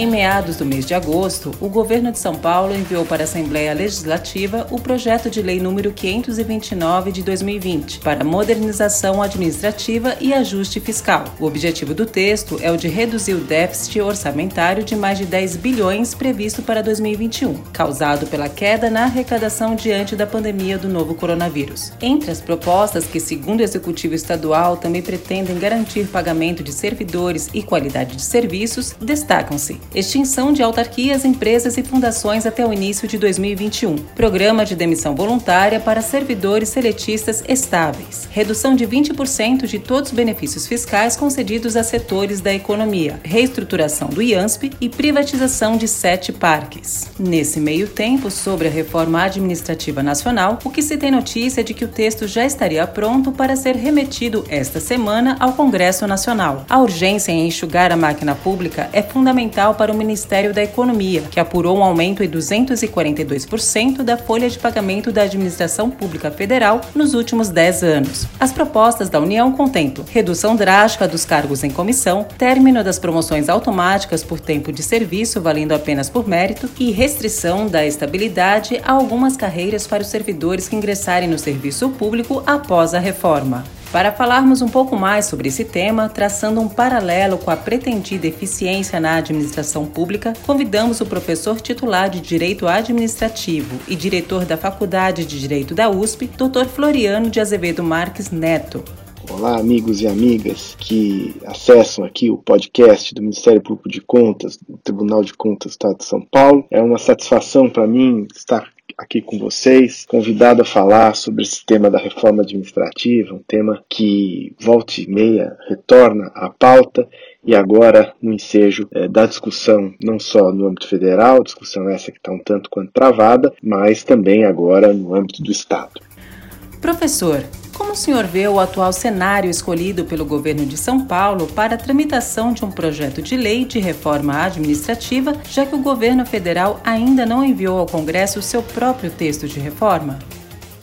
Em meados do mês de agosto, o governo de São Paulo enviou para a Assembleia Legislativa o projeto de lei número 529 de 2020 para modernização administrativa e ajuste fiscal. O objetivo do texto é o de reduzir o déficit orçamentário de mais de 10 bilhões previsto para 2021, causado pela queda na arrecadação diante da pandemia do novo coronavírus. Entre as propostas que, segundo o executivo estadual, também pretendem garantir pagamento de servidores e qualidade de serviços, destacam-se extinção de autarquias, empresas e fundações até o início de 2021, programa de demissão voluntária para servidores seletistas estáveis, redução de 20% de todos os benefícios fiscais concedidos a setores da economia, reestruturação do IANSP e privatização de sete parques. Nesse meio tempo, sobre a reforma administrativa nacional, o que se tem notícia é de que o texto já estaria pronto para ser remetido esta semana ao Congresso Nacional. A urgência em enxugar a máquina pública é fundamental para o Ministério da Economia, que apurou um aumento em 242% da folha de pagamento da administração pública federal nos últimos 10 anos. As propostas da União contemplam redução drástica dos cargos em comissão, término das promoções automáticas por tempo de serviço valendo apenas por mérito e restrição da estabilidade a algumas carreiras para os servidores que ingressarem no serviço público após a reforma. Para falarmos um pouco mais sobre esse tema, traçando um paralelo com a pretendida eficiência na administração pública, convidamos o professor titular de Direito Administrativo e diretor da Faculdade de Direito da USP, Dr. Floriano de Azevedo Marques Neto. Olá, amigos e amigas que acessam aqui o podcast do Ministério Público de Contas, do Tribunal de Contas do Estado de São Paulo. É uma satisfação para mim estar aqui com vocês, convidado a falar sobre esse tema da reforma administrativa, um tema que volta e meia retorna à pauta e agora no ensejo é, da discussão, não só no âmbito federal, discussão essa que está um tanto quanto travada, mas também agora no âmbito do Estado. Professor, como o senhor vê o atual cenário escolhido pelo governo de São Paulo para a tramitação de um projeto de lei de reforma administrativa, já que o governo federal ainda não enviou ao Congresso o seu próprio texto de reforma?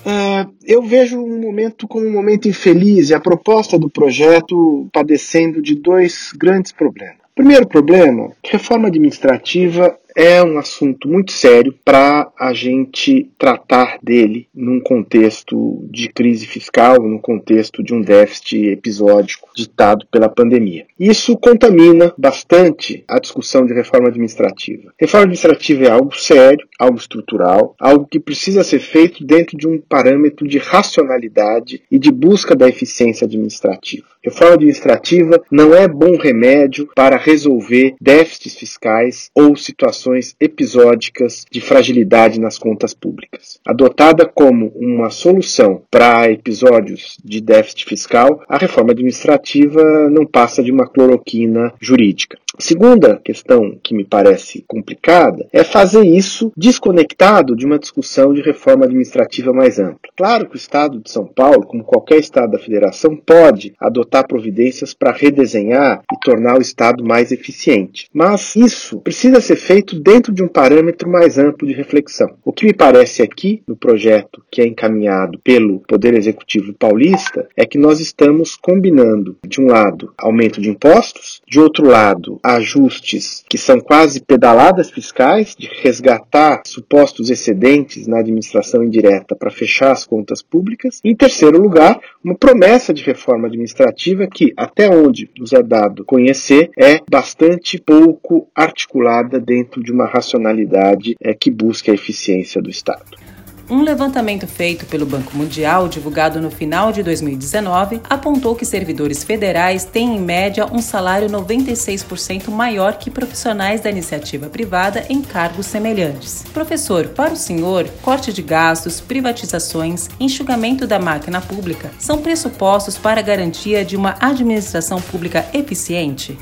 É, eu vejo um momento como um momento infeliz e a proposta do projeto padecendo de dois grandes problemas. Primeiro problema, reforma administrativa é um assunto muito sério para a gente tratar dele num contexto de crise fiscal, num contexto de um déficit episódico ditado pela pandemia. Isso contamina bastante a discussão de reforma administrativa. Reforma administrativa é algo sério, algo estrutural, algo que precisa ser feito dentro de um parâmetro de racionalidade e de busca da eficiência administrativa. Reforma administrativa não é bom remédio para resolver déficits fiscais ou situações situações episódicas de fragilidade nas contas públicas. Adotada como uma solução para episódios de déficit fiscal, a reforma administrativa não passa de uma cloroquina jurídica. Segunda questão que me parece complicada é fazer isso desconectado de uma discussão de reforma administrativa mais ampla. Claro que o Estado de São Paulo, como qualquer Estado da Federação, pode adotar providências para redesenhar e tornar o Estado mais eficiente. Mas isso precisa ser feito dentro de um parâmetro mais amplo de reflexão. O que me parece aqui, no projeto que é encaminhado pelo Poder Executivo paulista, é que nós estamos combinando, de um lado, aumento de impostos, de outro lado, ajustes que são quase pedaladas fiscais, de resgatar supostos excedentes na administração indireta para fechar as contas públicas. E, em terceiro lugar, uma promessa de reforma administrativa que, até onde nos é dado conhecer, é bastante pouco articulada dentro de uma racionalidade é, que busca a eficiência do Estado. Um levantamento feito pelo Banco Mundial, divulgado no final de 2019, apontou que servidores federais têm, em média, um salário 96% maior que profissionais da iniciativa privada em cargos semelhantes. Professor, para o senhor, corte de gastos, privatizações, enxugamento da máquina pública são pressupostos para a garantia de uma administração pública eficiente?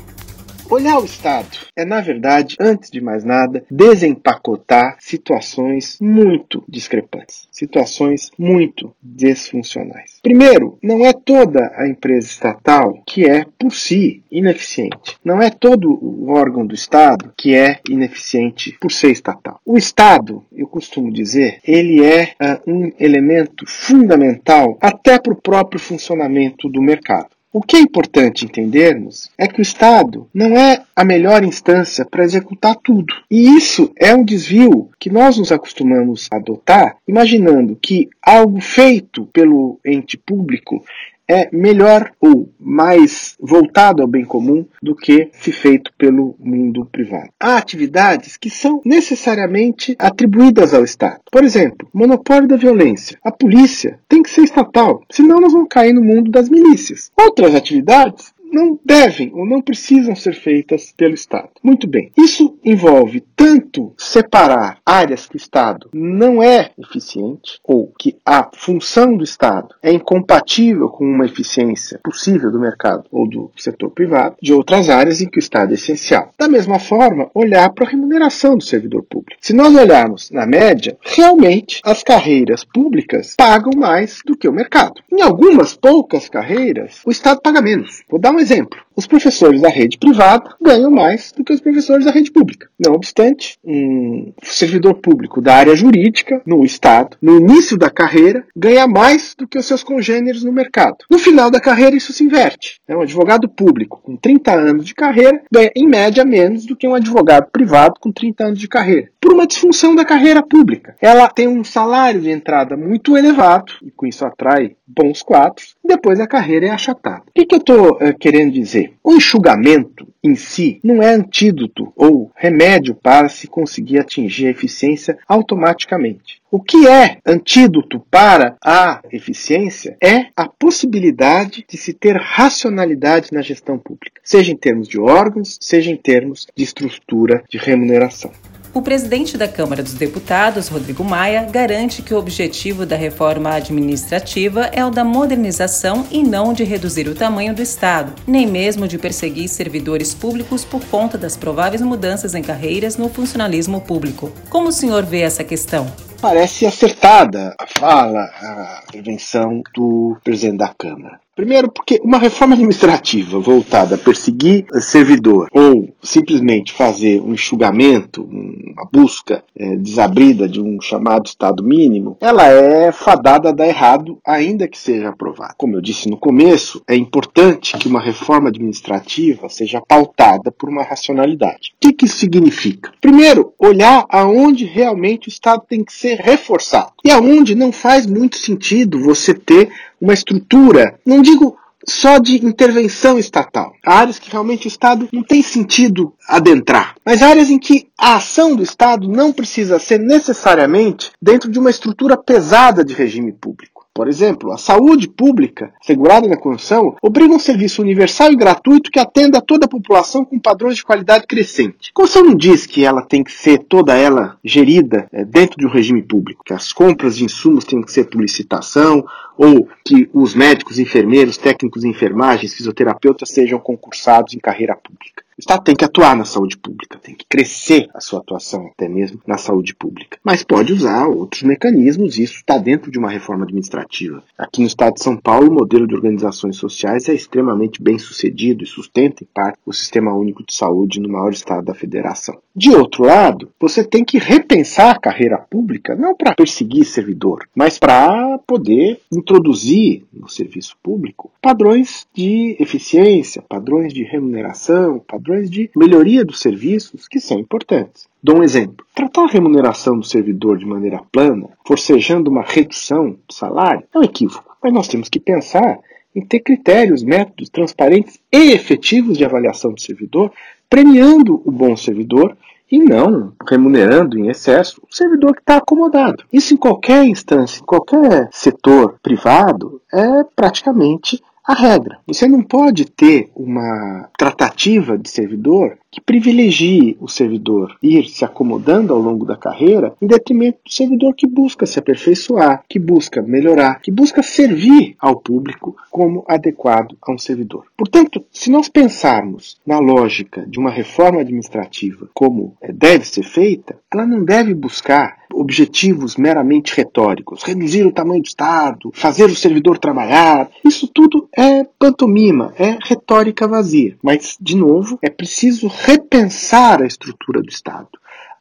Olhar o Estado é, na verdade, antes de mais nada, desempacotar situações muito discrepantes, situações muito desfuncionais. Primeiro, não é toda a empresa estatal que é, por si, ineficiente. Não é todo o órgão do Estado que é ineficiente por ser estatal. O Estado, eu costumo dizer, ele é uh, um elemento fundamental até para o próprio funcionamento do mercado. O que é importante entendermos é que o Estado não é a melhor instância para executar tudo. E isso é um desvio que nós nos acostumamos a adotar, imaginando que algo feito pelo ente público é melhor ou mais voltado ao bem comum do que se feito pelo mundo privado. Há atividades que são necessariamente atribuídas ao Estado. Por exemplo, monopólio da violência. A polícia tem que ser estatal, senão nós vamos cair no mundo das milícias. Outras atividades não devem ou não precisam ser feitas pelo Estado. Muito bem, isso envolve tanto separar áreas que o Estado não é eficiente ou que a função do Estado é incompatível com uma eficiência possível do mercado ou do setor privado, de outras áreas em que o Estado é essencial. Da mesma forma, olhar para a remuneração do servidor público. Se nós olharmos na média, realmente as carreiras públicas pagam mais do que o mercado. Em algumas poucas carreiras, o Estado paga menos. Vou dar um exemplo. Os professores da rede privada ganham mais do que os professores da rede pública. Não obstante, um servidor público da área jurídica, no Estado, no início da carreira, ganha mais do que os seus congêneres no mercado. No final da carreira, isso se inverte. Um advogado público com 30 anos de carreira ganha, em média, menos do que um advogado privado com 30 anos de carreira. Por uma disfunção da carreira pública. Ela tem um salário de entrada muito elevado, e com isso atrai bons quadros, depois a carreira é achatada. O que, que eu estou uh, querendo dizer? O enxugamento em si não é antídoto ou remédio para se conseguir atingir a eficiência automaticamente. O que é antídoto para a eficiência é a possibilidade de se ter racionalidade na gestão pública, seja em termos de órgãos, seja em termos de estrutura de remuneração. O presidente da Câmara dos Deputados, Rodrigo Maia, garante que o objetivo da reforma administrativa é o da modernização e não de reduzir o tamanho do Estado, nem mesmo de perseguir servidores públicos por conta das prováveis mudanças em carreiras no funcionalismo público. Como o senhor vê essa questão? Parece acertada a fala, a intervenção do presidente da Câmara. Primeiro, porque uma reforma administrativa voltada a perseguir servidor ou simplesmente fazer um enxugamento, uma busca é, desabrida de um chamado Estado mínimo, ela é fadada a dar errado, ainda que seja aprovada. Como eu disse no começo, é importante que uma reforma administrativa seja pautada por uma racionalidade. O que, que isso significa? Primeiro, olhar aonde realmente o Estado tem que ser reforçado e aonde não faz muito sentido você ter uma estrutura, não digo só de intervenção estatal. áreas que realmente o Estado não tem sentido adentrar. Mas áreas em que a ação do Estado não precisa ser necessariamente dentro de uma estrutura pesada de regime público. Por exemplo, a saúde pública, segurada na Constituição, obriga um serviço universal e gratuito que atenda a toda a população com padrões de qualidade crescente. A Constituição não diz que ela tem que ser toda ela gerida é, dentro de um regime público, que as compras de insumos têm que ser por licitação, ou que os médicos, enfermeiros, técnicos de enfermagem, fisioterapeutas sejam concursados em carreira pública. O Estado tem que atuar na saúde pública, tem que crescer a sua atuação até mesmo na saúde pública. Mas pode usar outros mecanismos, isso está dentro de uma reforma administrativa. Aqui no Estado de São Paulo, o modelo de organizações sociais é extremamente bem sucedido e sustenta, em parte, o Sistema Único de Saúde no maior estado da federação. De outro lado, você tem que repensar a carreira pública, não para perseguir servidor, mas para poder introduzir no serviço público padrões de eficiência, padrões de remuneração, padrões de melhoria dos serviços que são importantes. Dou um exemplo. Tratar a remuneração do servidor de maneira plana, forcejando uma redução do salário, é um equívoco. Mas nós temos que pensar em ter critérios, métodos transparentes e efetivos de avaliação do servidor, premiando o bom servidor e não remunerando em excesso o servidor que está acomodado. Isso em qualquer instância, em qualquer setor privado, é praticamente a regra. Você não pode ter uma tratativa de servidor que privilegie o servidor ir se acomodando ao longo da carreira em detrimento do servidor que busca se aperfeiçoar, que busca melhorar, que busca servir ao público como adequado a um servidor. Portanto, se nós pensarmos na lógica de uma reforma administrativa como eh, deve ser feita, ela não deve buscar objetivos meramente retóricos, reduzir o tamanho do Estado, fazer o servidor trabalhar. Isso tudo é pantomima, é retórica vazia. Mas, de novo, é preciso repensar a estrutura do Estado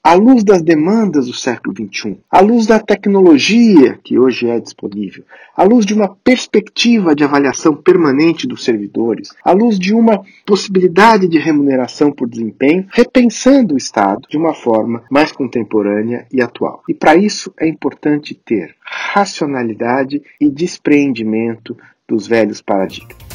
à luz das demandas do século XXI, à luz da tecnologia que hoje é disponível, à luz de uma perspectiva de avaliação permanente dos servidores, à luz de uma possibilidade de remuneração por desempenho, repensando o Estado de uma forma mais contemporânea e atual. E para isso é importante ter racionalidade e despreendimento dos velhos paradigmas.